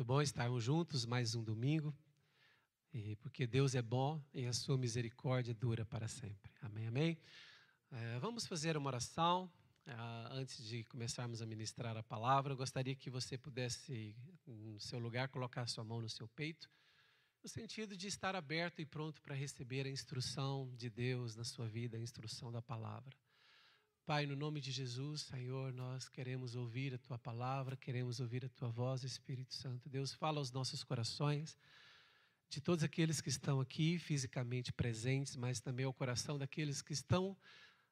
Muito bom estarmos juntos mais um domingo, e porque Deus é bom e a sua misericórdia dura para sempre. Amém, amém? É, vamos fazer uma oração. É, antes de começarmos a ministrar a palavra, eu gostaria que você pudesse, no seu lugar, colocar sua mão no seu peito, no sentido de estar aberto e pronto para receber a instrução de Deus na sua vida, a instrução da palavra. Pai, no nome de Jesus, Senhor, nós queremos ouvir a tua palavra, queremos ouvir a tua voz, Espírito Santo. Deus, fala aos nossos corações, de todos aqueles que estão aqui fisicamente presentes, mas também ao coração daqueles que estão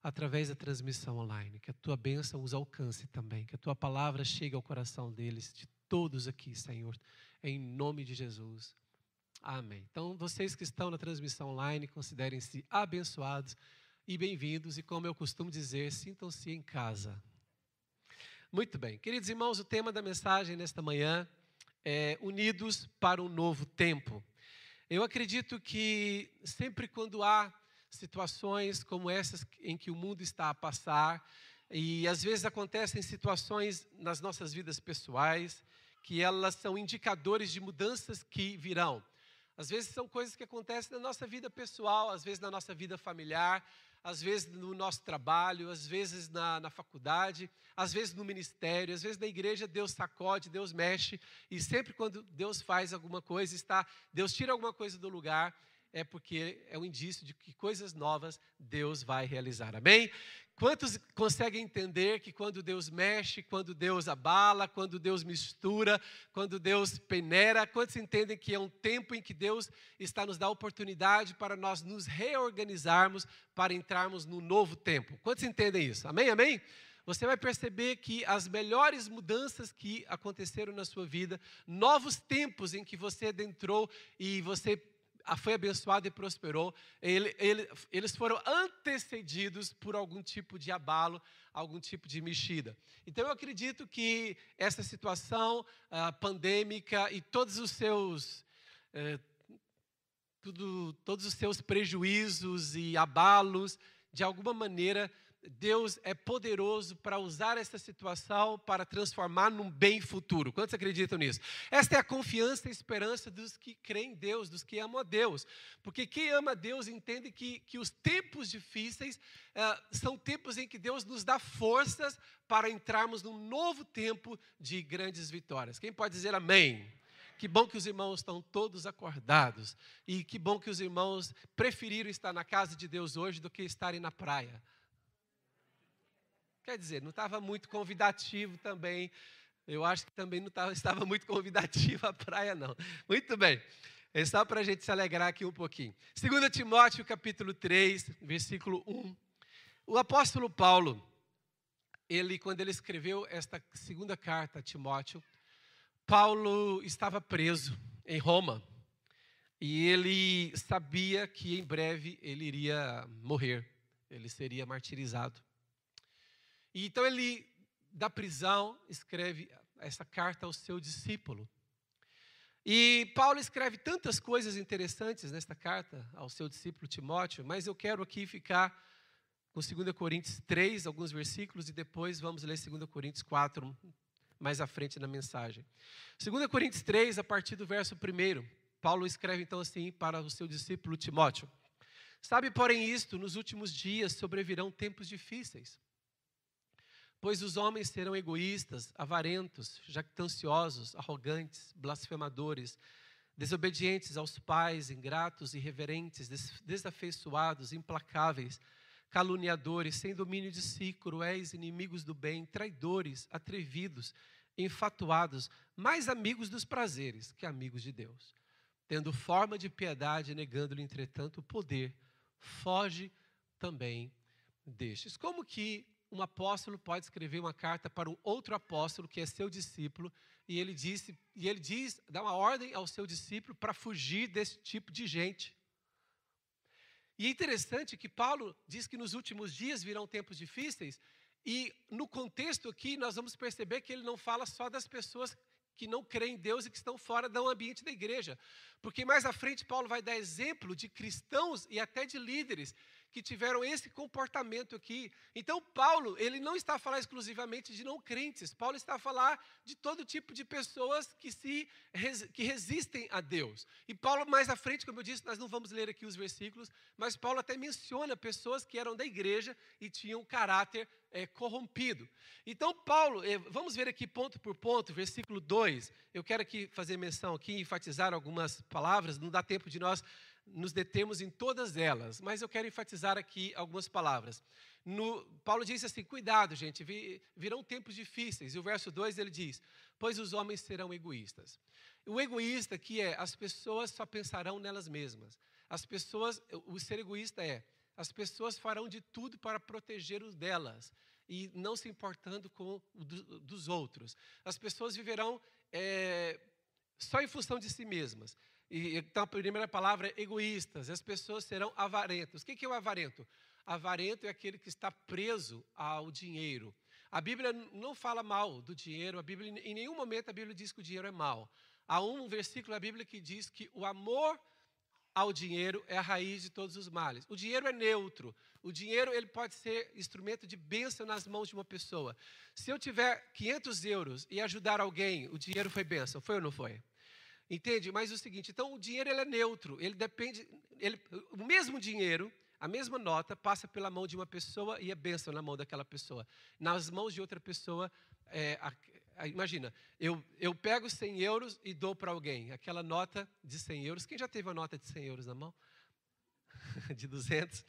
através da transmissão online. Que a tua bênção os alcance também, que a tua palavra chegue ao coração deles, de todos aqui, Senhor, em nome de Jesus. Amém. Então, vocês que estão na transmissão online, considerem-se abençoados e bem-vindos, e como eu costumo dizer, sintam-se em casa. Muito bem, queridos irmãos, o tema da mensagem nesta manhã é Unidos para um Novo Tempo. Eu acredito que sempre quando há situações como essas em que o mundo está a passar, e às vezes acontecem situações nas nossas vidas pessoais, que elas são indicadores de mudanças que virão. Às vezes são coisas que acontecem na nossa vida pessoal, às vezes na nossa vida familiar, às vezes no nosso trabalho, às vezes na, na faculdade, às vezes no ministério, às vezes na igreja, Deus sacode, Deus mexe, e sempre quando Deus faz alguma coisa, está, Deus tira alguma coisa do lugar, é porque é um indício de que coisas novas Deus vai realizar. Amém? Quantos conseguem entender que quando Deus mexe, quando Deus abala, quando Deus mistura, quando Deus peneira, quantos entendem que é um tempo em que Deus está nos dando oportunidade para nós nos reorganizarmos para entrarmos no novo tempo? Quantos entendem isso? Amém? Amém? Você vai perceber que as melhores mudanças que aconteceram na sua vida, novos tempos em que você adentrou e você foi abençoado e prosperou, ele, ele, eles foram antecedidos por algum tipo de abalo, algum tipo de mexida. Então eu acredito que essa situação uh, pandêmica e todos os seus uh, tudo, todos os seus prejuízos e abalos, de alguma maneira Deus é poderoso para usar essa situação para transformar num bem futuro. Quantos acreditam nisso? Esta é a confiança e esperança dos que creem em Deus, dos que amam a Deus. Porque quem ama a Deus entende que, que os tempos difíceis uh, são tempos em que Deus nos dá forças para entrarmos num novo tempo de grandes vitórias. Quem pode dizer amém? Que bom que os irmãos estão todos acordados. E que bom que os irmãos preferiram estar na casa de Deus hoje do que estarem na praia. Quer dizer, não estava muito convidativo também. Eu acho que também não estava, estava muito convidativo a praia, não. Muito bem. É só para a gente se alegrar aqui um pouquinho. 2 Timóteo, capítulo 3, versículo 1. O apóstolo Paulo, ele, quando ele escreveu esta segunda carta a Timóteo, Paulo estava preso em Roma. E ele sabia que em breve ele iria morrer, ele seria martirizado. E então ele, da prisão, escreve essa carta ao seu discípulo. E Paulo escreve tantas coisas interessantes nesta carta ao seu discípulo Timóteo, mas eu quero aqui ficar com 2 Coríntios 3, alguns versículos, e depois vamos ler 2 Coríntios 4, mais à frente na mensagem. 2 Coríntios 3, a partir do verso 1, Paulo escreve então assim para o seu discípulo Timóteo: Sabe, porém, isto, nos últimos dias sobrevirão tempos difíceis. Pois os homens serão egoístas, avarentos, jactanciosos, arrogantes, blasfemadores, desobedientes aos pais, ingratos, irreverentes, desafeiçoados, implacáveis, caluniadores, sem domínio de si, cruéis, inimigos do bem, traidores, atrevidos, enfatuados, mais amigos dos prazeres que amigos de Deus. Tendo forma de piedade, negando-lhe, entretanto, o poder, foge também destes. Como que um apóstolo pode escrever uma carta para um outro apóstolo que é seu discípulo e ele disse e ele diz dá uma ordem ao seu discípulo para fugir desse tipo de gente. E é interessante que Paulo diz que nos últimos dias virão tempos difíceis e no contexto aqui nós vamos perceber que ele não fala só das pessoas que não creem em Deus e que estão fora do ambiente da igreja. Porque mais à frente Paulo vai dar exemplo de cristãos e até de líderes que tiveram esse comportamento aqui. Então, Paulo, ele não está a falar exclusivamente de não crentes, Paulo está a falar de todo tipo de pessoas que, se, que resistem a Deus. E Paulo, mais à frente, como eu disse, nós não vamos ler aqui os versículos, mas Paulo até menciona pessoas que eram da igreja e tinham caráter é, corrompido. Então, Paulo, é, vamos ver aqui ponto por ponto, versículo 2. Eu quero aqui fazer menção aqui, enfatizar algumas palavras, não dá tempo de nós nos detemos em todas elas, mas eu quero enfatizar aqui algumas palavras. No, Paulo diz assim: cuidado, gente, virão tempos difíceis. E o verso 2 ele diz: Pois os homens serão egoístas. O egoísta que é, as pessoas só pensarão nelas mesmas. As pessoas, o ser egoísta é, as pessoas farão de tudo para proteger os delas e não se importando com o do, dos outros. As pessoas viverão é, só em função de si mesmas. E, então, a primeira palavra é egoístas. As pessoas serão avarentas. O que é o avarento? Avarento é aquele que está preso ao dinheiro. A Bíblia não fala mal do dinheiro. A Bíblia, em nenhum momento a Bíblia diz que o dinheiro é mal. Há um versículo da Bíblia que diz que o amor ao dinheiro é a raiz de todos os males. O dinheiro é neutro. O dinheiro ele pode ser instrumento de bênção nas mãos de uma pessoa. Se eu tiver 500 euros e ajudar alguém, o dinheiro foi bênção. Foi ou não foi? Entende? Mas o seguinte, então o dinheiro ele é neutro, ele depende, ele, o mesmo dinheiro, a mesma nota passa pela mão de uma pessoa e é bênção na mão daquela pessoa. Nas mãos de outra pessoa, é, a, a, imagina, eu, eu pego 100 euros e dou para alguém, aquela nota de 100 euros, quem já teve uma nota de 100 euros na mão? de 200?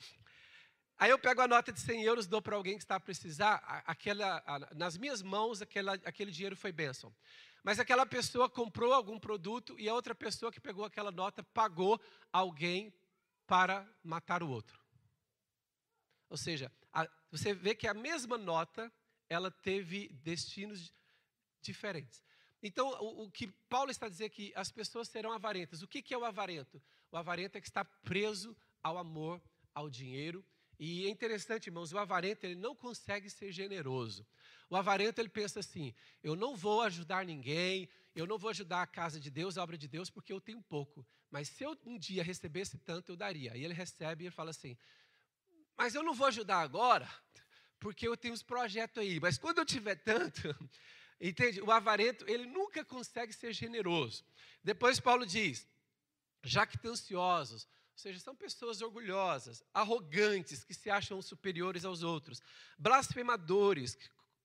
Aí eu pego a nota de 100 euros, dou para alguém que está a precisar, aquela, nas minhas mãos aquela, aquele dinheiro foi bênção. Mas aquela pessoa comprou algum produto e a outra pessoa que pegou aquela nota pagou alguém para matar o outro. Ou seja, a, você vê que a mesma nota ela teve destinos diferentes. Então, o, o, que Paulo está dizendo é que as pessoas serão avarentas. O que, que é o avarento? O avarento é que está preso ao amor, ao dinheiro. E é interessante, irmãos, o avarento ele não consegue ser generoso. O avarento ele pensa assim: eu não vou ajudar ninguém, eu não vou ajudar a casa de Deus, a obra de Deus, porque eu tenho pouco. Mas se eu um dia recebesse tanto, eu daria. E ele recebe e ele fala assim: mas eu não vou ajudar agora, porque eu tenho uns projetos aí. Mas quando eu tiver tanto, entende? O avarento ele nunca consegue ser generoso. Depois Paulo diz: jactanciosos, ou seja, são pessoas orgulhosas, arrogantes, que se acham superiores aos outros, blasfemadores,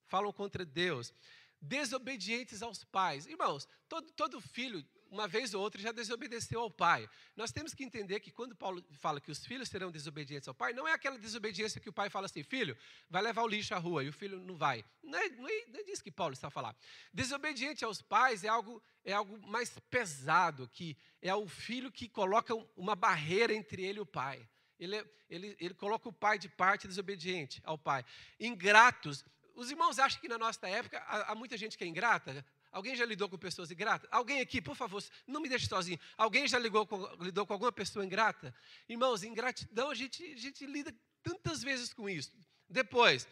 falam contra Deus, desobedientes aos pais. Irmãos, todo, todo filho, uma vez ou outra, já desobedeceu ao pai. Nós temos que entender que quando Paulo fala que os filhos serão desobedientes ao pai, não é aquela desobediência que o pai fala assim, filho, vai levar o lixo à rua, e o filho não vai. Não é, não é, não é disso que Paulo está a falar. Desobediente aos pais é algo, é algo mais pesado, que é o filho que coloca uma barreira entre ele e o pai. Ele, ele, ele coloca o pai de parte desobediente ao pai. Ingratos os irmãos acham que na nossa época há, há muita gente que é ingrata? Alguém já lidou com pessoas ingratas? Alguém aqui, por favor, não me deixe sozinho. Alguém já ligou com, lidou com alguma pessoa ingrata? Irmãos, ingratidão, a gente, a gente lida tantas vezes com isso. Depois,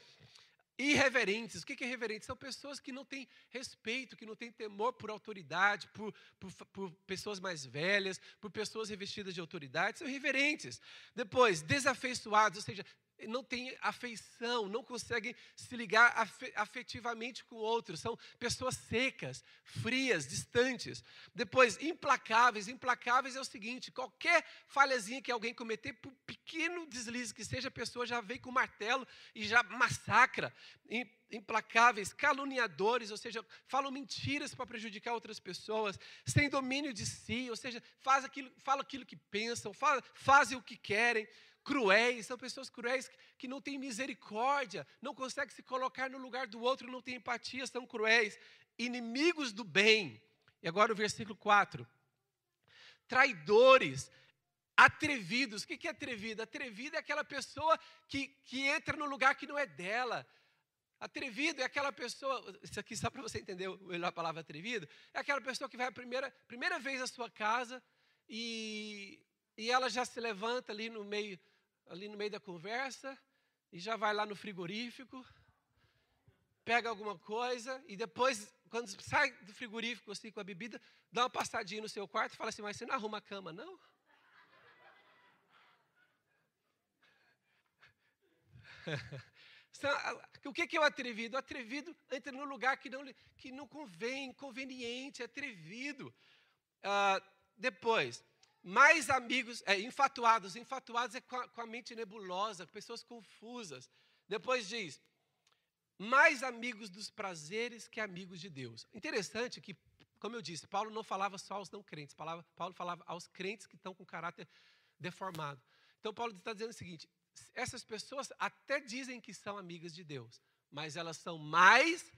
irreverentes. O que é irreverente? São pessoas que não têm respeito, que não têm temor por autoridade, por, por, por, pessoas mais velhas, por pessoas revestidas de autoridade. São irreverentes. Depois, desafeiçoados, ou seja, não têm afeição, não conseguem se ligar afetivamente com outros, são pessoas secas, frias, distantes. Depois, implacáveis. Implacáveis é o seguinte: qualquer falhazinha que alguém cometer, por pequeno deslize que seja, a pessoa já vem com martelo e já massacra. Implacáveis, caluniadores, ou seja, falam mentiras para prejudicar outras pessoas, sem domínio de si, ou seja, faz aquilo, falam aquilo que pensam, faz, fazem o que querem cruéis, são pessoas cruéis que não têm misericórdia, não conseguem se colocar no lugar do outro, não têm empatia, são cruéis, inimigos do bem. E agora o versículo 4. Traidores, atrevidos. O que é atrevido? Atrevido é aquela pessoa que, que entra no lugar que não é dela. Atrevido é aquela pessoa, isso aqui só para você entender melhor a palavra atrevido, é aquela pessoa que vai a primeira, primeira vez à sua casa e, e ela já se levanta ali no meio ali no meio da conversa e já vai lá no frigorífico, pega alguma coisa e depois, quando sai do frigorífico assim com a bebida, dá uma passadinha no seu quarto e fala assim: Mas você não arruma a cama, não? o que é o atrevido? O atrevido entra no lugar que não, que não convém, inconveniente, atrevido. Ah, depois, mais amigos, é, infatuados. Infatuados é com a, com a mente nebulosa, pessoas confusas. Depois diz, mais amigos dos prazeres que amigos de Deus. Interessante que, como eu disse, Paulo não falava só aos não crentes, Paulo falava aos crentes que estão com caráter deformado. Então, Paulo está dizendo o seguinte: essas pessoas até dizem que são amigas de Deus, mas elas são mais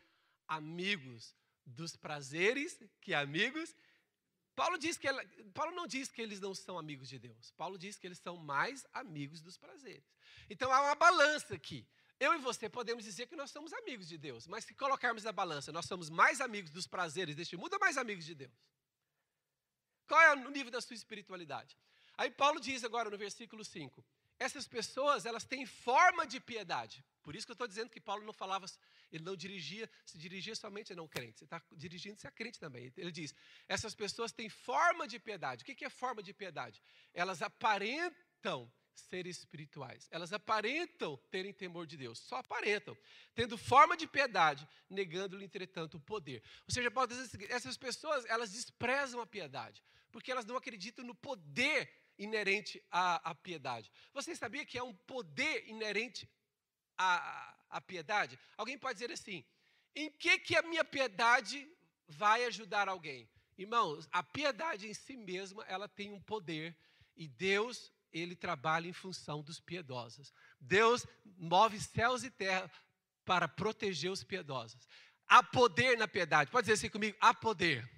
amigos dos prazeres que amigos. Paulo, diz que ela, Paulo não diz que eles não são amigos de Deus. Paulo diz que eles são mais amigos dos prazeres. Então há uma balança aqui. Eu e você podemos dizer que nós somos amigos de Deus, mas se colocarmos na balança, nós somos mais amigos dos prazeres deste mundo ou mais amigos de Deus? Qual é o nível da sua espiritualidade? Aí Paulo diz agora no versículo 5: essas pessoas, elas têm forma de piedade. Por isso que eu estou dizendo que Paulo não falava, ele não dirigia, se dirigia somente a não crentes. Ele está dirigindo-se a crente também. Ele diz: essas pessoas têm forma de piedade. O que é forma de piedade? Elas aparentam ser espirituais. Elas aparentam terem temor de Deus, só aparentam, tendo forma de piedade, negando-lhe, entretanto, o poder. Ou seja, Paulo diz o seguinte, essas pessoas, elas desprezam a piedade, porque elas não acreditam no poder inerente à, à piedade. Você sabia que é um poder inerente à, à piedade? Alguém pode dizer assim: em que, que a minha piedade vai ajudar alguém? Irmãos, a piedade em si mesma, ela tem um poder e Deus, ele trabalha em função dos piedosos. Deus move céus e terra para proteger os piedosos. Há poder na piedade. Pode dizer assim comigo: há poder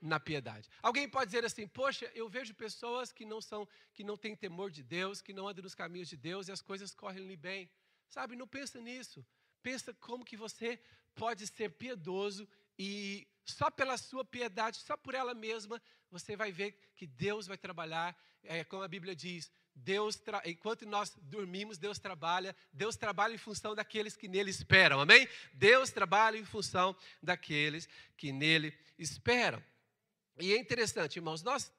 na piedade. Alguém pode dizer assim: "Poxa, eu vejo pessoas que não são, que não têm temor de Deus, que não andam nos caminhos de Deus e as coisas correm-lhe bem". Sabe, não pensa nisso. Pensa como que você pode ser piedoso e só pela sua piedade, só por ela mesma, você vai ver que Deus vai trabalhar, é, como a Bíblia diz, Deus enquanto nós dormimos, Deus trabalha, Deus trabalha em função daqueles que nele esperam, amém? Deus trabalha em função daqueles que nele esperam. E é interessante, irmãos, nós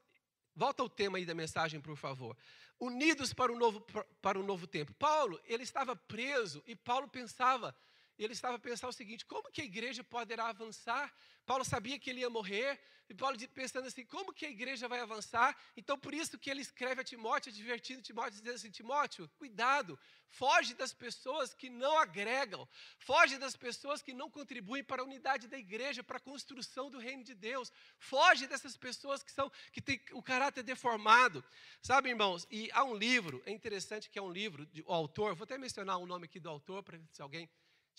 volta ao tema aí da mensagem, por favor. Unidos para o novo para o novo tempo. Paulo, ele estava preso e Paulo pensava ele estava pensando o seguinte: como que a igreja poderá avançar? Paulo sabia que ele ia morrer, e Paulo pensando assim: como que a igreja vai avançar? Então, por isso que ele escreve a Timóteo, advertindo Timóteo, dizendo assim: Timóteo, cuidado, foge das pessoas que não agregam, foge das pessoas que não contribuem para a unidade da igreja, para a construção do reino de Deus, foge dessas pessoas que são que têm o caráter deformado, sabe, irmãos? E há um livro, é interessante que é um livro, de, o autor, vou até mencionar o nome aqui do autor, para se alguém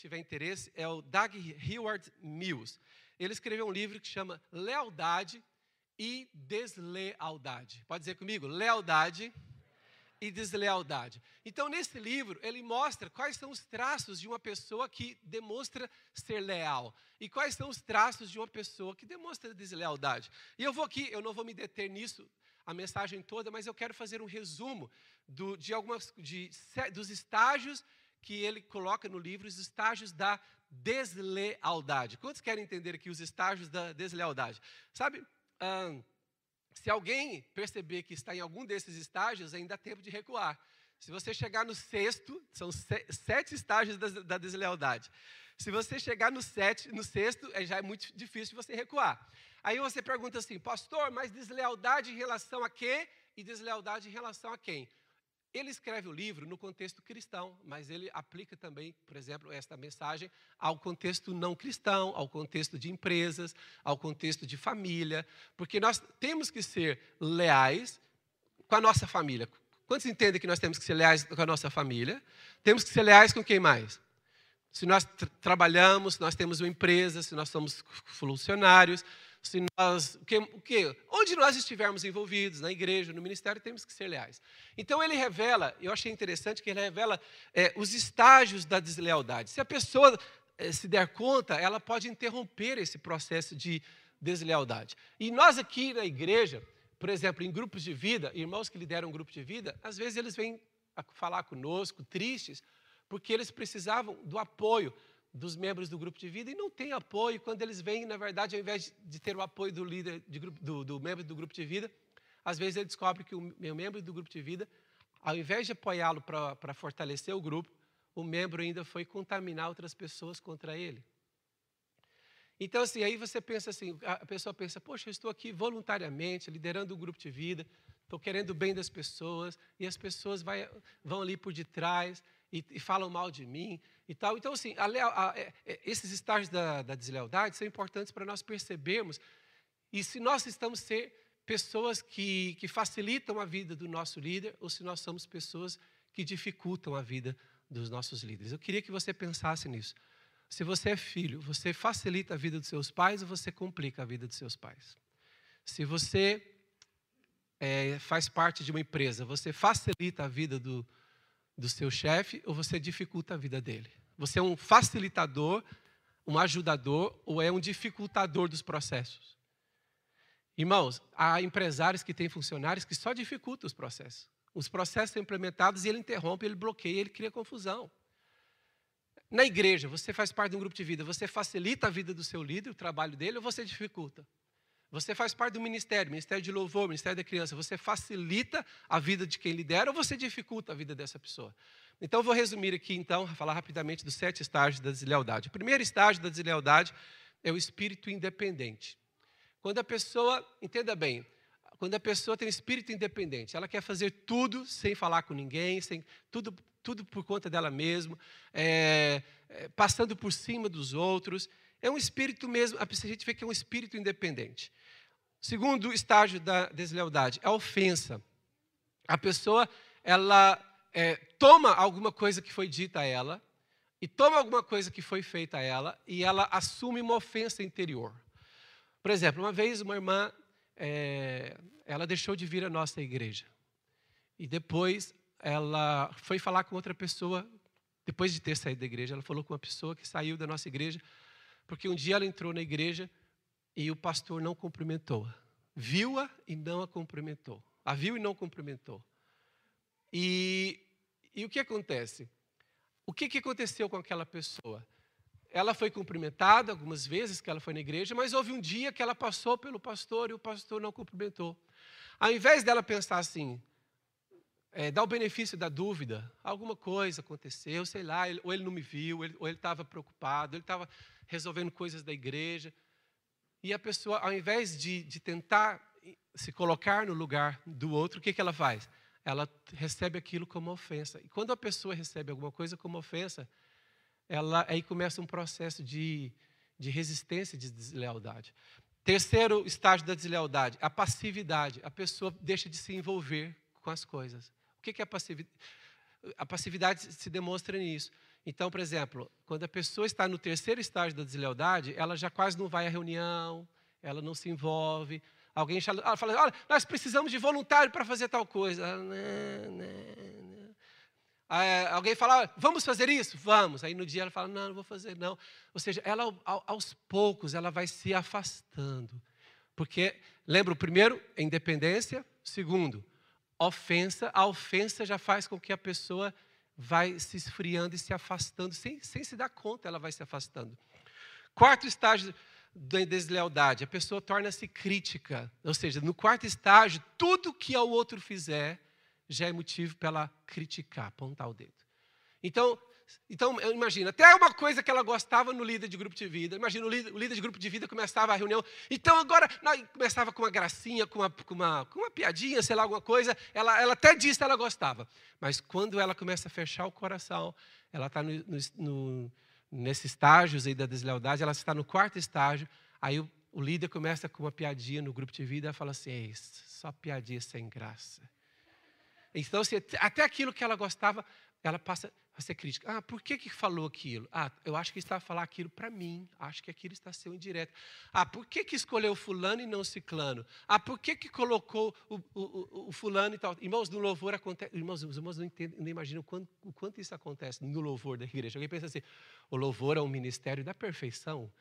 tiver interesse, é o Doug Heward Mills. Ele escreveu um livro que chama Lealdade e Deslealdade. Pode dizer comigo? Lealdade e deslealdade. Então, nesse livro, ele mostra quais são os traços de uma pessoa que demonstra ser leal e quais são os traços de uma pessoa que demonstra deslealdade. E eu vou aqui, eu não vou me deter nisso a mensagem toda, mas eu quero fazer um resumo do, de algumas de, dos estágios que ele coloca no livro os estágios da deslealdade. Quantos querem entender aqui os estágios da deslealdade? Sabe, se alguém perceber que está em algum desses estágios, ainda há tempo de recuar. Se você chegar no sexto, são sete estágios da, da deslealdade. Se você chegar no, sete, no sexto, é, já é muito difícil você recuar. Aí você pergunta assim, pastor, mas deslealdade em relação a quê? E deslealdade em relação a quem? Ele escreve o livro no contexto cristão, mas ele aplica também, por exemplo, esta mensagem ao contexto não cristão, ao contexto de empresas, ao contexto de família, porque nós temos que ser leais com a nossa família. Quantos entendem que nós temos que ser leais com a nossa família? Temos que ser leais com quem mais? Se nós tra trabalhamos, nós temos uma empresa, se nós somos funcionários, se nós, o que, o que, onde nós estivermos envolvidos, na igreja, no ministério, temos que ser leais. Então ele revela, eu achei interessante que ele revela é, os estágios da deslealdade. Se a pessoa é, se der conta, ela pode interromper esse processo de deslealdade. E nós aqui na igreja, por exemplo, em grupos de vida, irmãos que lideram um grupo de vida, às vezes eles vêm falar conosco, tristes, porque eles precisavam do apoio dos membros do grupo de vida e não tem apoio. Quando eles vêm, na verdade, ao invés de ter o apoio do líder, de do, do membro do grupo de vida, às vezes ele descobre que o meu membro do grupo de vida, ao invés de apoiá-lo para fortalecer o grupo, o membro ainda foi contaminar outras pessoas contra ele. Então, assim, aí você pensa assim, a pessoa pensa, poxa, eu estou aqui voluntariamente, liderando um grupo de vida, estou querendo o bem das pessoas, e as pessoas vai, vão ali por detrás e, e, falam mal de mim e tal. Então, assim, a, a, a, é, é, esses estágios da, da deslealdade são importantes para nós percebermos, e se nós estamos ser pessoas que, que facilitam a vida do nosso líder, ou se nós somos pessoas que dificultam a vida dos nossos líderes. Eu queria que você pensasse nisso. Se você é filho, você facilita a vida dos seus pais ou você complica a vida dos seus pais? Se você é, faz parte de uma empresa, você facilita a vida do, do seu chefe ou você dificulta a vida dele? Você é um facilitador, um ajudador ou é um dificultador dos processos? Irmãos, há empresários que têm funcionários que só dificultam os processos. Os processos são implementados e ele interrompe, ele bloqueia, ele cria confusão. Na igreja, você faz parte de um grupo de vida, você facilita a vida do seu líder, o trabalho dele, ou você dificulta? Você faz parte do ministério, ministério de louvor, ministério da criança, você facilita a vida de quem lidera ou você dificulta a vida dessa pessoa? Então, eu vou resumir aqui, então, falar rapidamente dos sete estágios da deslealdade. O primeiro estágio da deslealdade é o espírito independente. Quando a pessoa, entenda bem, quando a pessoa tem espírito independente, ela quer fazer tudo sem falar com ninguém, sem tudo, tudo por conta dela mesma, é, é, passando por cima dos outros. É um espírito mesmo, a gente vê que é um espírito independente. Segundo estágio da deslealdade, é a ofensa. A pessoa, ela é, toma alguma coisa que foi dita a ela, e toma alguma coisa que foi feita a ela, e ela assume uma ofensa interior. Por exemplo, uma vez uma irmã é, ela deixou de vir à nossa igreja. E depois ela foi falar com outra pessoa, depois de ter saído da igreja, ela falou com uma pessoa que saiu da nossa igreja, porque um dia ela entrou na igreja e o pastor não cumprimentou-a. Viu-a e não a cumprimentou. A viu e não cumprimentou. E, e o que acontece? O que, que aconteceu com aquela pessoa? ela foi cumprimentada algumas vezes que ela foi na igreja, mas houve um dia que ela passou pelo pastor e o pastor não cumprimentou. Ao invés dela pensar assim, é, dar o benefício da dúvida, alguma coisa aconteceu, sei lá, ou ele não me viu, ou ele estava preocupado, ele estava resolvendo coisas da igreja. E a pessoa, ao invés de, de tentar se colocar no lugar do outro, o que, que ela faz? Ela recebe aquilo como ofensa. E quando a pessoa recebe alguma coisa como ofensa, ela, aí começa um processo de, de resistência, de deslealdade. Terceiro estágio da deslealdade, a passividade. A pessoa deixa de se envolver com as coisas. O que é a passividade? A passividade se demonstra nisso. Então, por exemplo, quando a pessoa está no terceiro estágio da deslealdade, ela já quase não vai à reunião, ela não se envolve. Alguém fala, olha, nós precisamos de voluntário para fazer tal coisa. Ela, não, não, ah, alguém fala, vamos fazer isso? Vamos. Aí no dia ela fala, não, não vou fazer, não. Ou seja, ela aos poucos ela vai se afastando. Porque, lembra, o primeiro, independência. Segundo, ofensa. A ofensa já faz com que a pessoa vai se esfriando e se afastando, sem, sem se dar conta, ela vai se afastando. Quarto estágio da deslealdade, a pessoa torna-se crítica. Ou seja, no quarto estágio, tudo que o outro fizer, já é motivo para ela criticar, apontar o dedo. Então, então imagina, até uma coisa que ela gostava no líder de grupo de vida. Imagina, o líder, o líder de grupo de vida começava a reunião. Então, agora, não, começava com uma gracinha, com uma, com, uma, com uma piadinha, sei lá, alguma coisa. Ela, ela até disse que ela gostava. Mas quando ela começa a fechar o coração, ela está no, no, nesses estágios aí da deslealdade, ela está no quarto estágio. Aí o, o líder começa com uma piadinha no grupo de vida e fala assim: só piadinha sem graça. Então, se, até aquilo que ela gostava, ela passa a ser crítica. Ah, por que, que falou aquilo? Ah, eu acho que está a falar aquilo para mim. Acho que aquilo está sendo indireto. Ah, por que, que escolheu fulano e não ciclano? Ah, por que, que colocou o, o, o fulano e tal? Irmãos, no louvor acontece. Irmãos, os irmãos não, entendem, não imaginam o quanto, o quanto isso acontece no louvor da igreja. Alguém pensa assim: o louvor é um ministério da perfeição,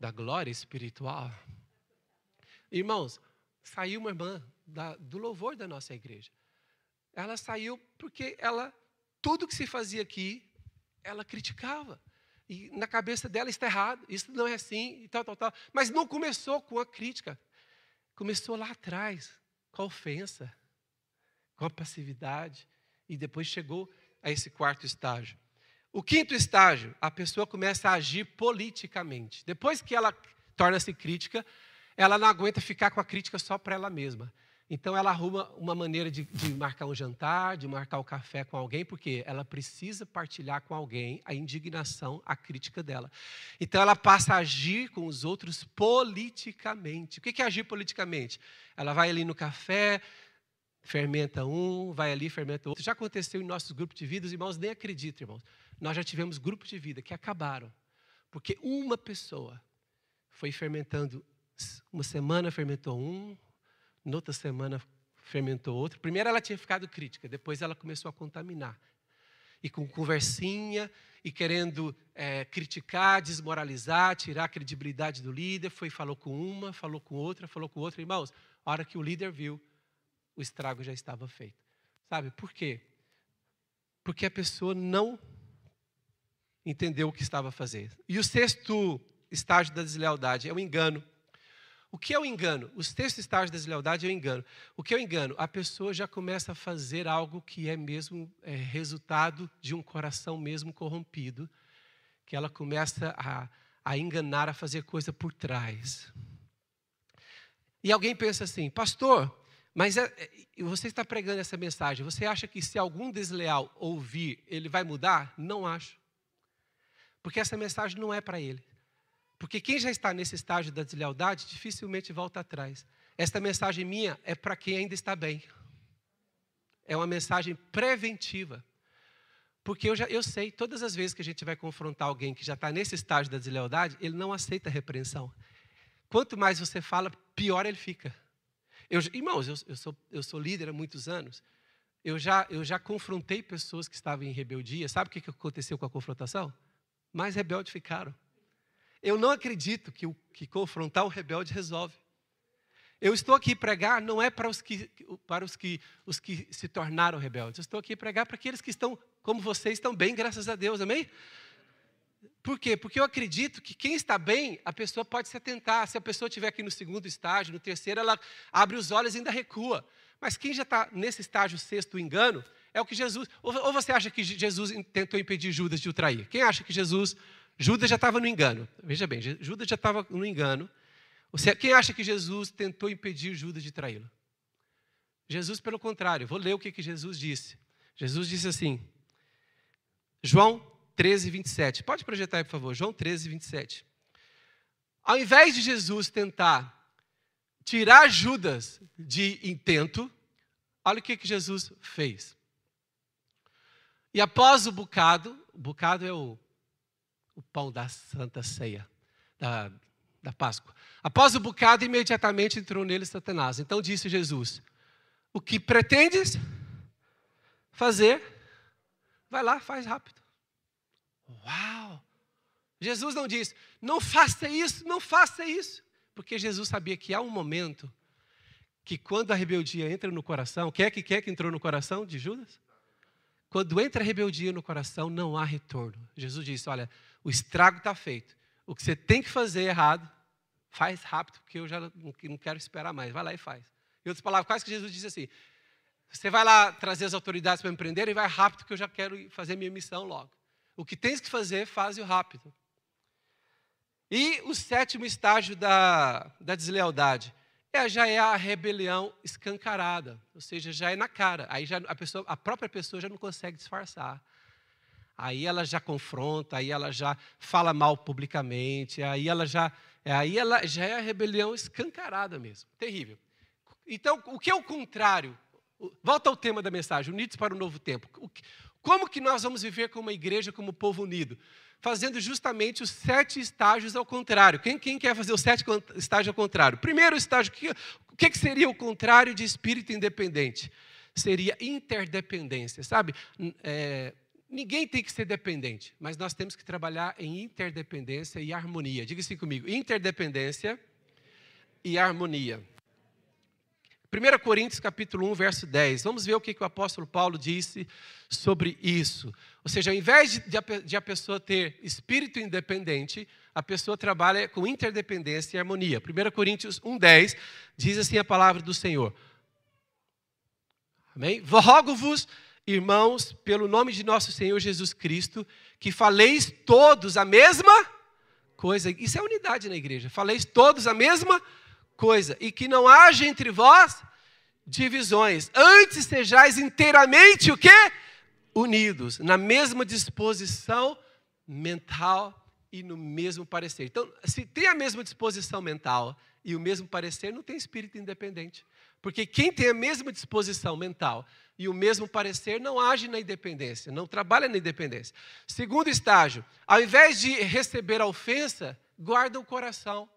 da glória espiritual. Irmãos, saiu uma irmã da, do louvor da nossa igreja. Ela saiu porque ela, tudo que se fazia aqui, ela criticava. E na cabeça dela está errado, isso não é assim, e tal, tal, tal. Mas não começou com a crítica. Começou lá atrás, com a ofensa, com a passividade. E depois chegou a esse quarto estágio. O quinto estágio, a pessoa começa a agir politicamente. Depois que ela torna-se crítica, ela não aguenta ficar com a crítica só para ela mesma. Então ela arruma uma maneira de, de, marcar um jantar, de marcar o um café com alguém, porque ela precisa partilhar com alguém a indignação, a crítica dela. Então ela passa a agir com os outros politicamente. O que é agir politicamente? Ela vai ali no café, fermenta um, vai ali, fermenta outro. Já aconteceu em nossos grupos de vida, os irmãos nem acreditam, irmãos. Nós já tivemos grupos de vida que acabaram, porque uma pessoa foi fermentando, uma semana fermentou um, na outra semana fermentou outro. Primeiro ela tinha ficado crítica, depois ela começou a contaminar. E com conversinha, e querendo é, criticar, desmoralizar, tirar a credibilidade do líder, foi falou com uma, falou com outra, falou com outra. Irmãos, a hora que o líder viu, o estrago já estava feito. Sabe por quê? Porque a pessoa não entendeu o que estava fazendo. E o sexto estágio da deslealdade é o engano. O que é o engano? Os textos estágios da deslealdade é o engano. O que é o engano? A pessoa já começa a fazer algo que é mesmo é, resultado de um coração mesmo corrompido, que ela começa a, a enganar, a fazer coisa por trás. E alguém pensa assim, pastor, mas é, é, você está pregando essa mensagem, você acha que se algum desleal ouvir, ele vai mudar? Não acho. Porque essa mensagem não é para ele. Porque quem já está nesse estágio da deslealdade dificilmente volta atrás. Esta mensagem minha é para quem ainda está bem. É uma mensagem preventiva. Porque eu, já, eu sei, todas as vezes que a gente vai confrontar alguém que já está nesse estágio da deslealdade, ele não aceita repreensão. Quanto mais você fala, pior ele fica. Eu, irmãos, eu, eu, sou, eu sou líder há muitos anos. Eu já, eu já confrontei pessoas que estavam em rebeldia. Sabe o que aconteceu com a confrontação? Mais rebeldes ficaram. Eu não acredito que, o, que confrontar o rebelde resolve. Eu estou aqui pregar não é para os que, para os que, os que se tornaram rebeldes. Eu estou aqui pregar para aqueles que estão, como vocês, estão bem, graças a Deus, amém? Por quê? Porque eu acredito que quem está bem, a pessoa pode se atentar. Se a pessoa estiver aqui no segundo estágio, no terceiro, ela abre os olhos e ainda recua. Mas quem já está nesse estágio sexto, engano, é o que Jesus. Ou, ou você acha que Jesus tentou impedir Judas de o trair? Quem acha que Jesus Judas já estava no engano. Veja bem, Judas já estava no engano. Quem acha que Jesus tentou impedir Judas de traí-lo? Jesus, pelo contrário, vou ler o que, que Jesus disse. Jesus disse assim, João 13, 27. Pode projetar aí, por favor, João 13, 27. Ao invés de Jesus tentar tirar Judas de intento, olha o que, que Jesus fez. E após o bocado, o bocado é o o pão da Santa Ceia, da, da Páscoa. Após o bocado, imediatamente entrou nele Satanás. Então disse Jesus: O que pretendes fazer, vai lá, faz rápido. Uau! Jesus não disse, não faça isso, não faça isso. Porque Jesus sabia que há um momento que quando a rebeldia entra no coração, quem é que, quem é que entrou no coração de Judas? Quando entra a rebeldia no coração, não há retorno. Jesus disse: Olha, o estrago está feito. O que você tem que fazer errado, faz rápido, porque eu já não quero esperar mais. Vai lá e faz. Em outras palavras, quase que Jesus disse assim: você vai lá trazer as autoridades para me prender e vai rápido, porque eu já quero fazer minha missão logo. O que tens que fazer, faz-o rápido. E o sétimo estágio da, da deslealdade é, já é a rebelião escancarada, ou seja, já é na cara. Aí já a, pessoa, a própria pessoa já não consegue disfarçar aí ela já confronta, aí ela já fala mal publicamente, aí ela já, aí ela já é a rebelião escancarada mesmo, terrível. Então, o que é o contrário? Volta ao tema da mensagem, unidos para o novo tempo. Como que nós vamos viver como igreja, como povo unido? Fazendo justamente os sete estágios ao contrário. Quem, quem quer fazer os sete estágios ao contrário? Primeiro estágio, o que, que seria o contrário de espírito independente? Seria interdependência, sabe? É, Ninguém tem que ser dependente, mas nós temos que trabalhar em interdependência e harmonia. Diga assim comigo: interdependência e harmonia. 1 Coríntios capítulo 1, verso 10. Vamos ver o que, que o apóstolo Paulo disse sobre isso. Ou seja, ao invés de, de, a, de a pessoa ter espírito independente, a pessoa trabalha com interdependência e harmonia. 1 Coríntios 1, 10 diz assim a palavra do Senhor. Amém? Rogo-vos irmãos, pelo nome de nosso Senhor Jesus Cristo, que faleis todos a mesma coisa. Isso é unidade na igreja. Faleis todos a mesma coisa. E que não haja entre vós divisões. Antes sejais inteiramente o quê? Unidos, na mesma disposição mental e no mesmo parecer. Então, se tem a mesma disposição mental e o mesmo parecer, não tem espírito independente. Porque quem tem a mesma disposição mental e o mesmo parecer não age na independência, não trabalha na independência. Segundo estágio, ao invés de receber a ofensa, guarda o coração.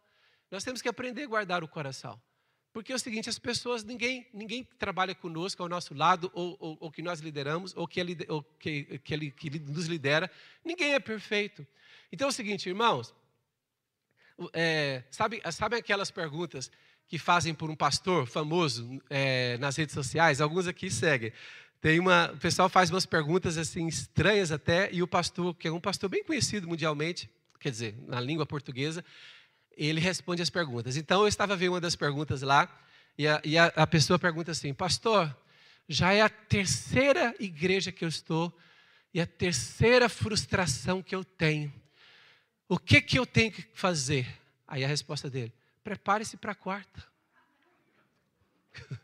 Nós temos que aprender a guardar o coração. Porque é o seguinte, as pessoas, ninguém, ninguém trabalha conosco ao nosso lado, ou, ou, ou que nós lideramos, ou, que, ele, ou que, que, ele, que nos lidera, ninguém é perfeito. Então é o seguinte, irmãos, é, sabe, sabe aquelas perguntas que fazem por um pastor famoso é, nas redes sociais? Alguns aqui seguem. Tem uma, o pessoal faz umas perguntas assim estranhas até, e o pastor, que é um pastor bem conhecido mundialmente, quer dizer, na língua portuguesa, ele responde as perguntas. Então, eu estava vendo uma das perguntas lá, e a, e a, a pessoa pergunta assim: Pastor, já é a terceira igreja que eu estou, e a terceira frustração que eu tenho. O que, que eu tenho que fazer? Aí a resposta dele: Prepare-se para a quarta.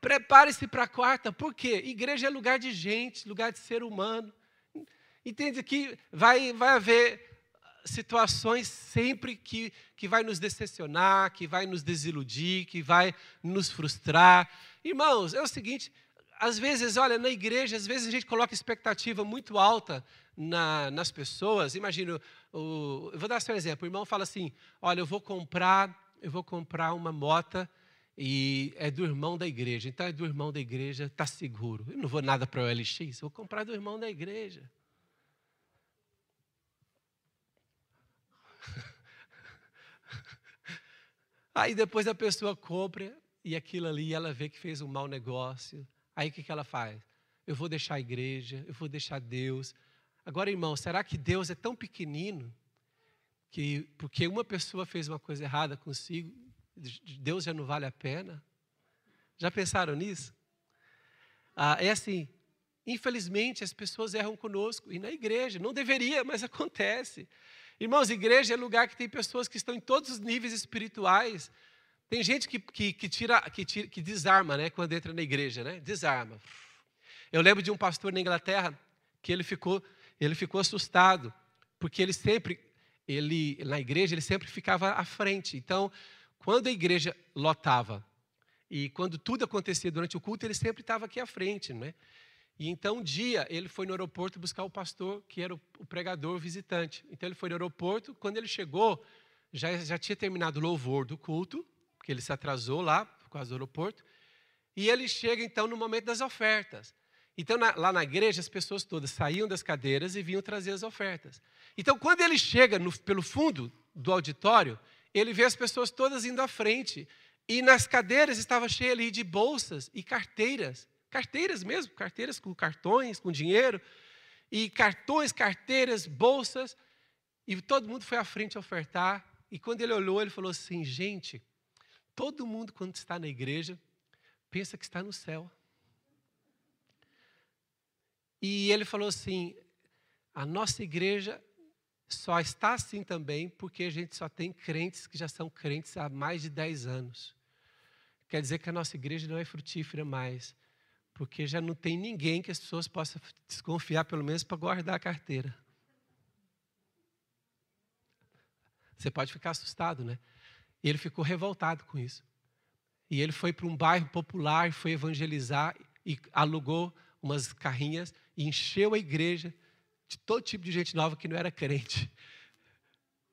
Prepare-se para a quarta, por quê? Igreja é lugar de gente, lugar de ser humano. Entende que vai, vai haver situações sempre que, que vai nos decepcionar, que vai nos desiludir, que vai nos frustrar. Irmãos, é o seguinte, às vezes, olha, na igreja, às vezes a gente coloca expectativa muito alta na, nas pessoas. Imagina, o, eu vou dar só um exemplo. O irmão fala assim: olha, eu vou comprar, eu vou comprar uma mota e é do irmão da igreja. Então é do irmão da igreja, está seguro. Eu não vou nada para o LX, vou comprar do irmão da igreja. Aí depois a pessoa compra e aquilo ali ela vê que fez um mau negócio. Aí o que, que ela faz? Eu vou deixar a igreja, eu vou deixar Deus. Agora, irmão, será que Deus é tão pequenino que porque uma pessoa fez uma coisa errada consigo, Deus já não vale a pena? Já pensaram nisso? Ah, é assim, infelizmente as pessoas erram conosco, e na igreja, não deveria, mas acontece. Irmãos, igreja é lugar que tem pessoas que estão em todos os níveis espirituais. Tem gente que, que, que tira, que, tira, que desarma, né, quando entra na igreja, né? Desarma. Eu lembro de um pastor na Inglaterra que ele ficou, ele ficou assustado, porque ele sempre, ele na igreja, ele sempre ficava à frente. Então, quando a igreja lotava e quando tudo acontecia durante o culto, ele sempre estava aqui à frente, né? E então um dia ele foi no aeroporto buscar o pastor, que era o pregador visitante. Então ele foi no aeroporto, quando ele chegou, já, já tinha terminado o louvor do culto, porque ele se atrasou lá, por causa do aeroporto. E ele chega então no momento das ofertas. Então, na, lá na igreja, as pessoas todas saíam das cadeiras e vinham trazer as ofertas. Então, quando ele chega no, pelo fundo do auditório, ele vê as pessoas todas indo à frente. E nas cadeiras estava cheio ali de bolsas e carteiras. Carteiras mesmo, carteiras com cartões, com dinheiro. E cartões, carteiras, bolsas. E todo mundo foi à frente ofertar. E quando ele olhou, ele falou assim: gente, todo mundo, quando está na igreja, pensa que está no céu. E ele falou assim: a nossa igreja só está assim também porque a gente só tem crentes que já são crentes há mais de 10 anos. Quer dizer que a nossa igreja não é frutífera mais porque já não tem ninguém que as pessoas possam desconfiar, pelo menos para guardar a carteira. Você pode ficar assustado, né? E ele ficou revoltado com isso. E ele foi para um bairro popular e foi evangelizar e alugou umas carrinhas e encheu a igreja de todo tipo de gente nova que não era crente.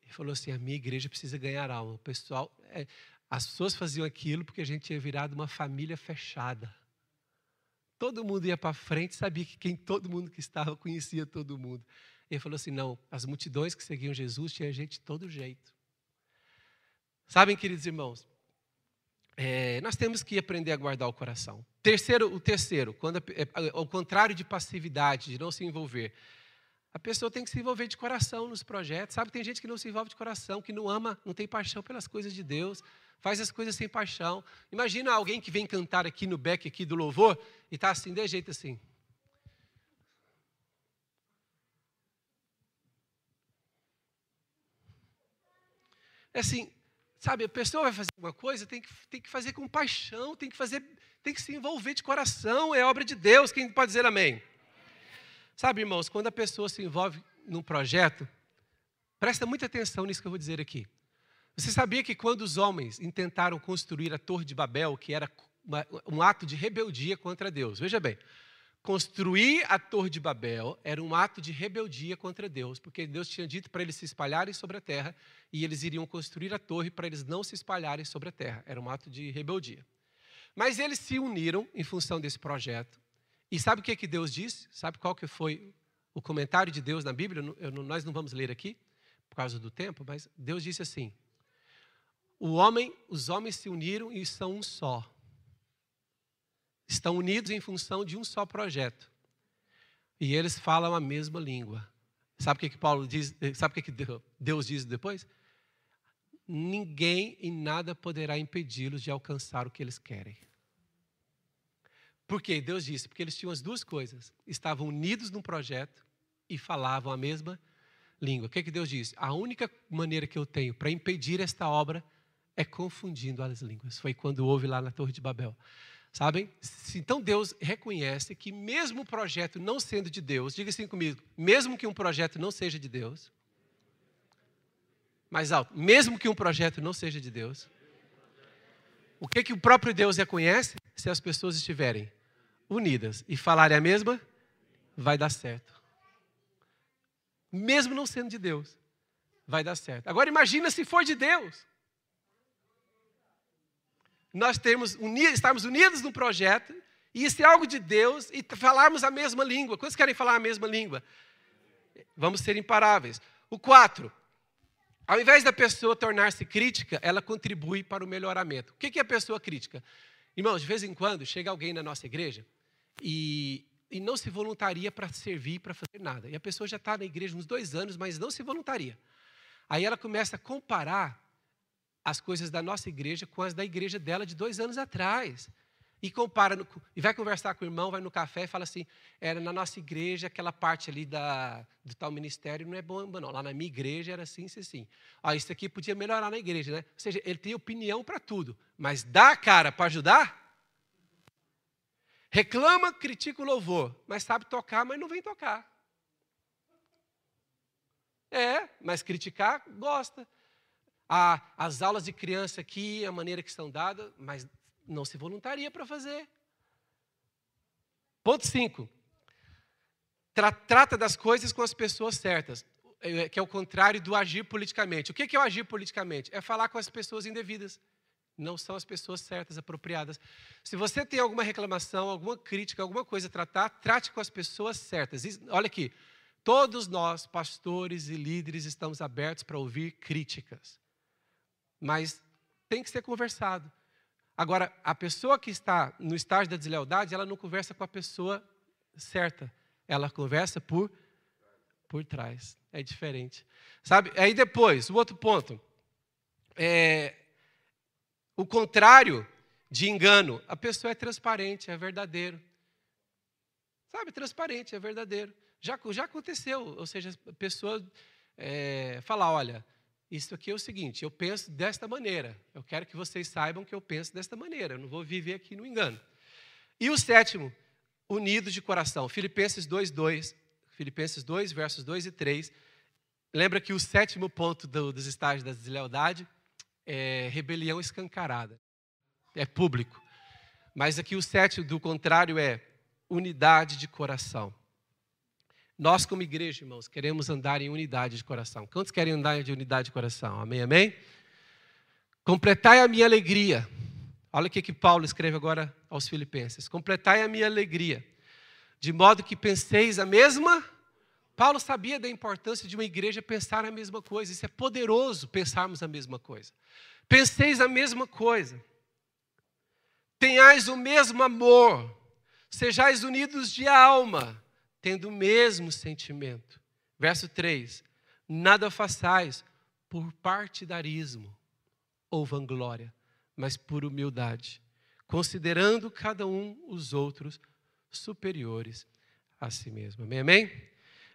E falou assim: a minha igreja precisa ganhar alma. O pessoal, é, as pessoas faziam aquilo porque a gente tinha virado uma família fechada. Todo mundo ia para frente, sabia que quem todo mundo que estava conhecia todo mundo. Ele falou assim: não, as multidões que seguiam Jesus tinha gente de todo jeito. Sabem, queridos irmãos, é, nós temos que aprender a guardar o coração. Terceiro, o terceiro, quando, é, ao contrário de passividade, de não se envolver, a pessoa tem que se envolver de coração nos projetos. Sabe, tem gente que não se envolve de coração, que não ama, não tem paixão pelas coisas de Deus, faz as coisas sem paixão. Imagina alguém que vem cantar aqui no Beck aqui do louvor e está assim, de jeito assim. É assim, sabe, a pessoa vai fazer uma coisa, tem que, tem que fazer com paixão, tem que fazer, tem que se envolver de coração, é obra de Deus, quem pode dizer amém? Sabe, irmãos, quando a pessoa se envolve num projeto, presta muita atenção nisso que eu vou dizer aqui. Você sabia que quando os homens intentaram construir a Torre de Babel, que era uma, um ato de rebeldia contra Deus, veja bem, construir a Torre de Babel era um ato de rebeldia contra Deus, porque Deus tinha dito para eles se espalharem sobre a terra e eles iriam construir a torre para eles não se espalharem sobre a terra. Era um ato de rebeldia. Mas eles se uniram em função desse projeto. E sabe o que, que Deus disse? Sabe qual que foi o comentário de Deus na Bíblia? Eu, nós não vamos ler aqui, por causa do tempo, mas Deus disse assim: o homem, os homens se uniram e são um só. Estão unidos em função de um só projeto. E eles falam a mesma língua. Sabe o que, que Paulo diz? Sabe o que, que Deus diz depois? Ninguém e nada poderá impedi-los de alcançar o que eles querem. Por quê? Deus disse, porque eles tinham as duas coisas. Estavam unidos num projeto e falavam a mesma língua. O que, que Deus disse? A única maneira que eu tenho para impedir esta obra é confundindo as línguas. Foi quando houve lá na Torre de Babel. Sabem? Então Deus reconhece que, mesmo o projeto não sendo de Deus, diga assim comigo, mesmo que um projeto não seja de Deus, mais alto, mesmo que um projeto não seja de Deus, o que, que o próprio Deus reconhece? Se as pessoas estiverem unidas e falarem a mesma, vai dar certo. Mesmo não sendo de Deus, vai dar certo. Agora imagina se for de Deus nós termos estarmos unidos no projeto, e isso é algo de Deus, e falarmos a mesma língua. Quantos querem falar a mesma língua? Vamos ser imparáveis. O quatro, ao invés da pessoa tornar-se crítica, ela contribui para o melhoramento. O que é a pessoa crítica? Irmãos, de vez em quando chega alguém na nossa igreja e, e não se voluntaria para servir, para fazer nada. E a pessoa já está na igreja uns dois anos, mas não se voluntaria. Aí ela começa a comparar as coisas da nossa igreja com as da igreja dela de dois anos atrás. E compara, e vai conversar com o irmão, vai no café e fala assim: era na nossa igreja, aquela parte ali da, do tal ministério não é bom, não. Lá na minha igreja era assim, assim, assim. Ó, isso aqui podia melhorar na igreja, né? Ou seja, ele tem opinião para tudo, mas dá cara para ajudar? Reclama, critica o louvor, mas sabe tocar, mas não vem tocar. É, mas criticar, gosta a, as aulas de criança aqui, a maneira que estão dadas, mas não se voluntaria para fazer. Ponto 5. Tra, trata das coisas com as pessoas certas, é, que é o contrário do agir politicamente. O que é o agir politicamente? É falar com as pessoas indevidas. Não são as pessoas certas, apropriadas. Se você tem alguma reclamação, alguma crítica, alguma coisa a tratar, trate com as pessoas certas. Olha aqui, todos nós, pastores e líderes, estamos abertos para ouvir críticas mas tem que ser conversado. Agora, a pessoa que está no estágio da deslealdade, ela não conversa com a pessoa certa, ela conversa por por trás. É diferente. Sabe? Aí depois, o outro ponto. É, o contrário de engano. A pessoa é transparente, é verdadeiro. Sabe, transparente, é verdadeiro. Já, já aconteceu. Ou seja, a pessoa é, falar, olha, isso aqui é o seguinte: eu penso desta maneira. Eu quero que vocês saibam que eu penso desta maneira. Eu não vou viver aqui no engano. E o sétimo, unidos de coração. Filipenses 2, 2. Filipenses 2, versos 2 e 3. Lembra que o sétimo ponto do, dos estágios da deslealdade é rebelião escancarada. É público. Mas aqui o sétimo, do contrário, é unidade de coração. Nós, como igreja, irmãos, queremos andar em unidade de coração. Quantos querem andar em unidade de coração? Amém, amém? Completai a minha alegria. Olha o que, que Paulo escreve agora aos Filipenses. Completai a minha alegria, de modo que penseis a mesma. Paulo sabia da importância de uma igreja pensar a mesma coisa. Isso é poderoso pensarmos a mesma coisa. Penseis a mesma coisa. Tenhais o mesmo amor. Sejais unidos de alma tendo o mesmo sentimento. Verso 3: Nada façais por partidarismo ou vanglória, mas por humildade, considerando cada um os outros superiores a si mesmo. Amém? Amém?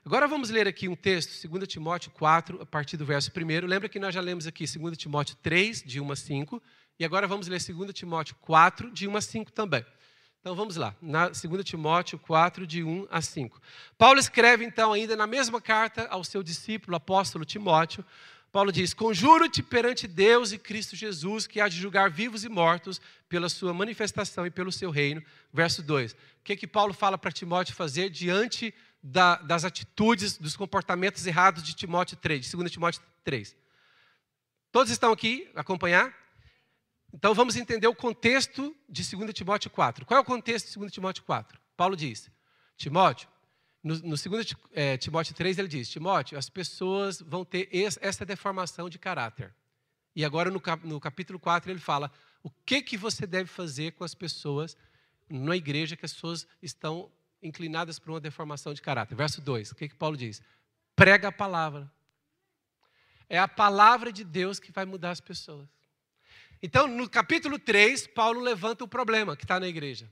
Agora vamos ler aqui um texto, 2 Timóteo 4, a partir do verso 1. Lembra que nós já lemos aqui 2 Timóteo 3, de 1 a 5. E agora vamos ler 2 Timóteo 4, de 1 a 5 também. Então vamos lá, na 2 Timóteo 4, de 1 a 5. Paulo escreve então, ainda na mesma carta ao seu discípulo, apóstolo Timóteo, Paulo diz: Conjuro-te perante Deus e Cristo Jesus, que há de julgar vivos e mortos pela sua manifestação e pelo seu reino. Verso 2. O que, que Paulo fala para Timóteo fazer diante da, das atitudes, dos comportamentos errados de Timóteo 3, de 2 Timóteo 3? Todos estão aqui acompanhar? Então vamos entender o contexto de 2 Timóteo 4. Qual é o contexto de 2 Timóteo 4? Paulo diz: Timóteo, no, no 2 é, Timóteo 3 ele diz: Timóteo, as pessoas vão ter essa deformação de caráter. E agora no, no capítulo 4 ele fala o que, que você deve fazer com as pessoas na igreja que as pessoas estão inclinadas para uma deformação de caráter. Verso 2, o que, que Paulo diz? Prega a palavra. É a palavra de Deus que vai mudar as pessoas. Então, no capítulo 3, Paulo levanta o problema que está na igreja.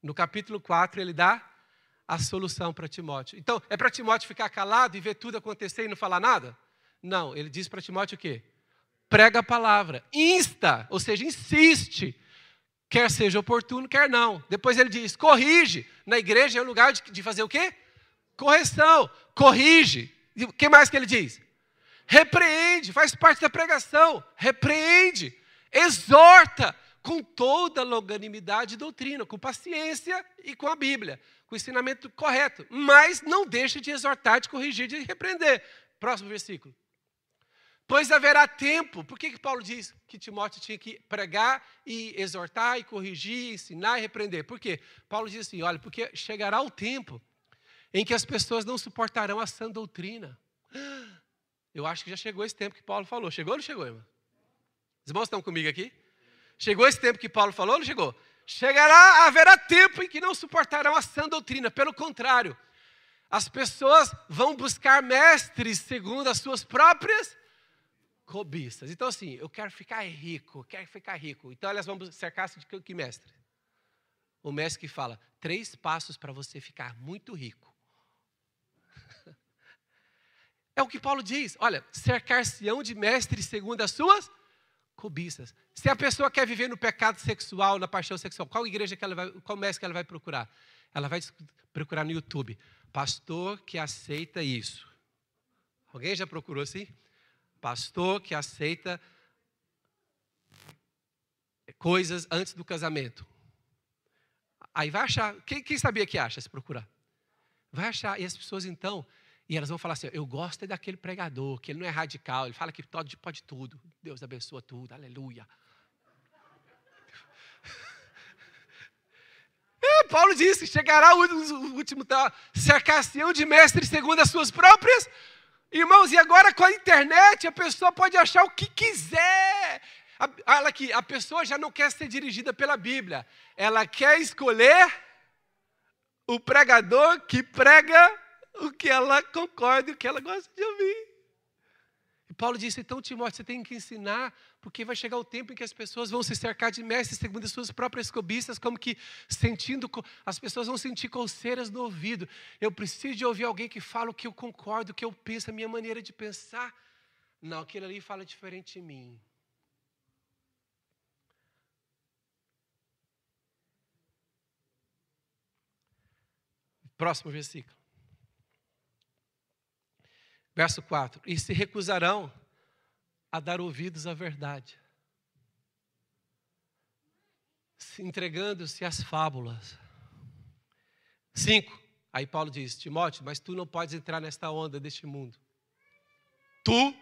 No capítulo 4, ele dá a solução para Timóteo. Então, é para Timóteo ficar calado e ver tudo acontecer e não falar nada? Não, ele diz para Timóteo o quê? Prega a palavra, insta, ou seja, insiste, quer seja oportuno, quer não. Depois ele diz, corrige. Na igreja é o lugar de, de fazer o quê? Correção, corrige. E o que mais que ele diz? Repreende, faz parte da pregação, repreende exorta com toda longanimidade e doutrina, com paciência e com a Bíblia, com o ensinamento correto, mas não deixa de exortar, de corrigir, de repreender. Próximo versículo. Pois haverá tempo. Por que, que Paulo diz que Timóteo tinha que pregar e exortar e corrigir, ensinar e repreender? Por quê? Paulo diz assim: olha, porque chegará o tempo em que as pessoas não suportarão a sã doutrina. Eu acho que já chegou esse tempo que Paulo falou. Chegou ou não chegou, irmão? Os irmãos estão comigo aqui? Chegou esse tempo que Paulo falou ou não chegou? Chegará, haverá tempo em que não suportarão a sã doutrina. Pelo contrário, as pessoas vão buscar mestres segundo as suas próprias cobiças. Então, assim, eu quero ficar rico, quero ficar rico. Então, elas vão cercar-se de que mestre? O mestre que fala: três passos para você ficar muito rico. É o que Paulo diz. Olha, cercar-se-ão de mestres segundo as suas cobiças. Se a pessoa quer viver no pecado sexual, na paixão sexual, qual igreja que ela vai, qual mestre que ela vai procurar? Ela vai procurar no YouTube, pastor que aceita isso. Alguém já procurou assim? Pastor que aceita coisas antes do casamento. Aí vai achar. Quem, quem sabia que acha se procurar? Vai achar. E as pessoas então e elas vão falar assim: eu gosto é daquele pregador, que ele não é radical, ele fala que pode, pode tudo. Deus abençoa tudo, aleluia. É, Paulo disse: chegará o, último tá, cercação de mestres segundo as suas próprias. Irmãos, e agora com a internet, a pessoa pode achar o que quiser. Olha aqui, a pessoa já não quer ser dirigida pela Bíblia, ela quer escolher o pregador que prega o que ela concorda o que ela gosta de ouvir. E Paulo disse: então, Timóteo, você tem que ensinar, porque vai chegar o tempo em que as pessoas vão se cercar de mestres segundo as suas próprias cobiças, como que sentindo, as pessoas vão sentir coceiras no ouvido. Eu preciso de ouvir alguém que fala o que eu concordo, o que eu penso, a minha maneira de pensar. Não, aquele ali fala diferente de mim. Próximo versículo. Verso 4: E se recusarão a dar ouvidos à verdade, entregando-se às fábulas. 5. Aí Paulo diz: Timóteo, mas tu não podes entrar nesta onda deste mundo. Tu,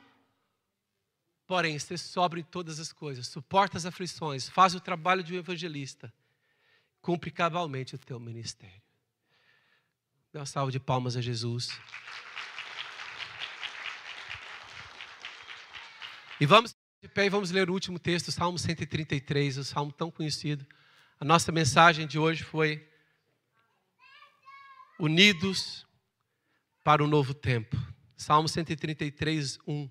porém, se sobre todas as coisas, suporta as aflições, faz o trabalho de um evangelista, cumpre cabalmente o teu ministério. Dê uma salva de palmas a Jesus. E vamos de pé e vamos ler o último texto, Salmo 133, o salmo tão conhecido. A nossa mensagem de hoje foi Unidos para o novo tempo. Salmo 133, 1.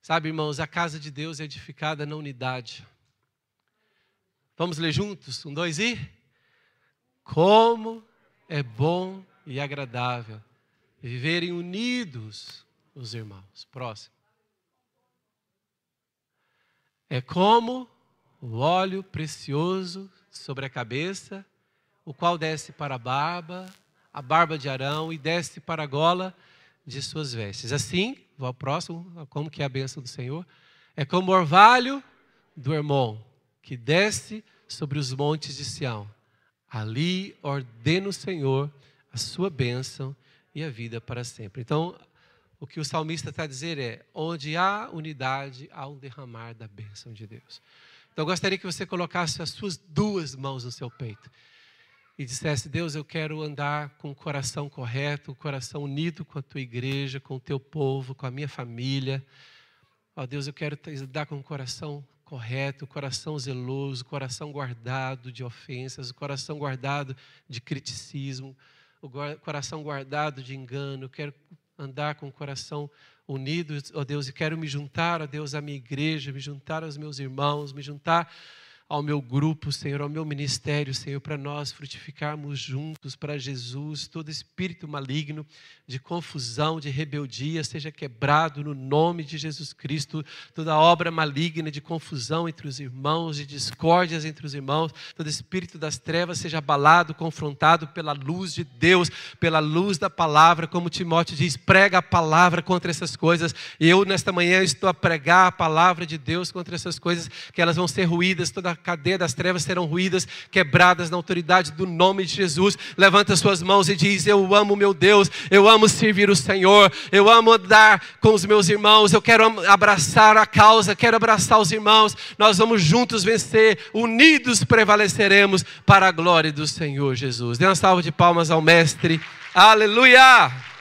Sabe, irmãos, a casa de Deus é edificada na unidade. Vamos ler juntos? Um, dois e. Como é bom e agradável viverem unidos os irmãos. Próximo. É como o óleo precioso sobre a cabeça, o qual desce para a barba, a barba de Arão, e desce para a gola de suas vestes. Assim, vou ao próximo, como que é a bênção do Senhor? É como o orvalho do irmão, que desce sobre os montes de Sião. Ali ordena o Senhor a sua bênção e a vida para sempre. Então, o que o salmista está a dizer é: onde há unidade, há um derramar da bênção de Deus. Então, eu gostaria que você colocasse as suas duas mãos no seu peito e dissesse: Deus, eu quero andar com o coração correto, o coração unido com a tua igreja, com o teu povo, com a minha família. Ó oh, Deus, eu quero andar com o coração correto, o coração zeloso, o coração guardado de ofensas, o coração guardado de criticismo, o coração guardado de engano. Eu quero andar com o coração unido, ó Deus, e quero me juntar, ó Deus, à minha igreja, me juntar aos meus irmãos, me juntar ao meu grupo, Senhor, ao meu ministério, Senhor, para nós frutificarmos juntos para Jesus, todo espírito maligno de confusão, de rebeldia seja quebrado no nome de Jesus Cristo, toda obra maligna de confusão entre os irmãos, de discórdias entre os irmãos, todo espírito das trevas seja abalado, confrontado pela luz de Deus, pela luz da palavra, como Timóteo diz, prega a palavra contra essas coisas. E eu nesta manhã estou a pregar a palavra de Deus contra essas coisas, que elas vão ser ruídas toda cadeia das trevas serão ruídas, quebradas na autoridade do nome de Jesus. Levanta suas mãos e diz: Eu amo meu Deus, eu amo servir o Senhor, eu amo andar com os meus irmãos, eu quero abraçar a causa, quero abraçar os irmãos. Nós vamos juntos vencer, unidos prevaleceremos para a glória do Senhor Jesus. Dê uma salva de palmas ao Mestre. Aleluia!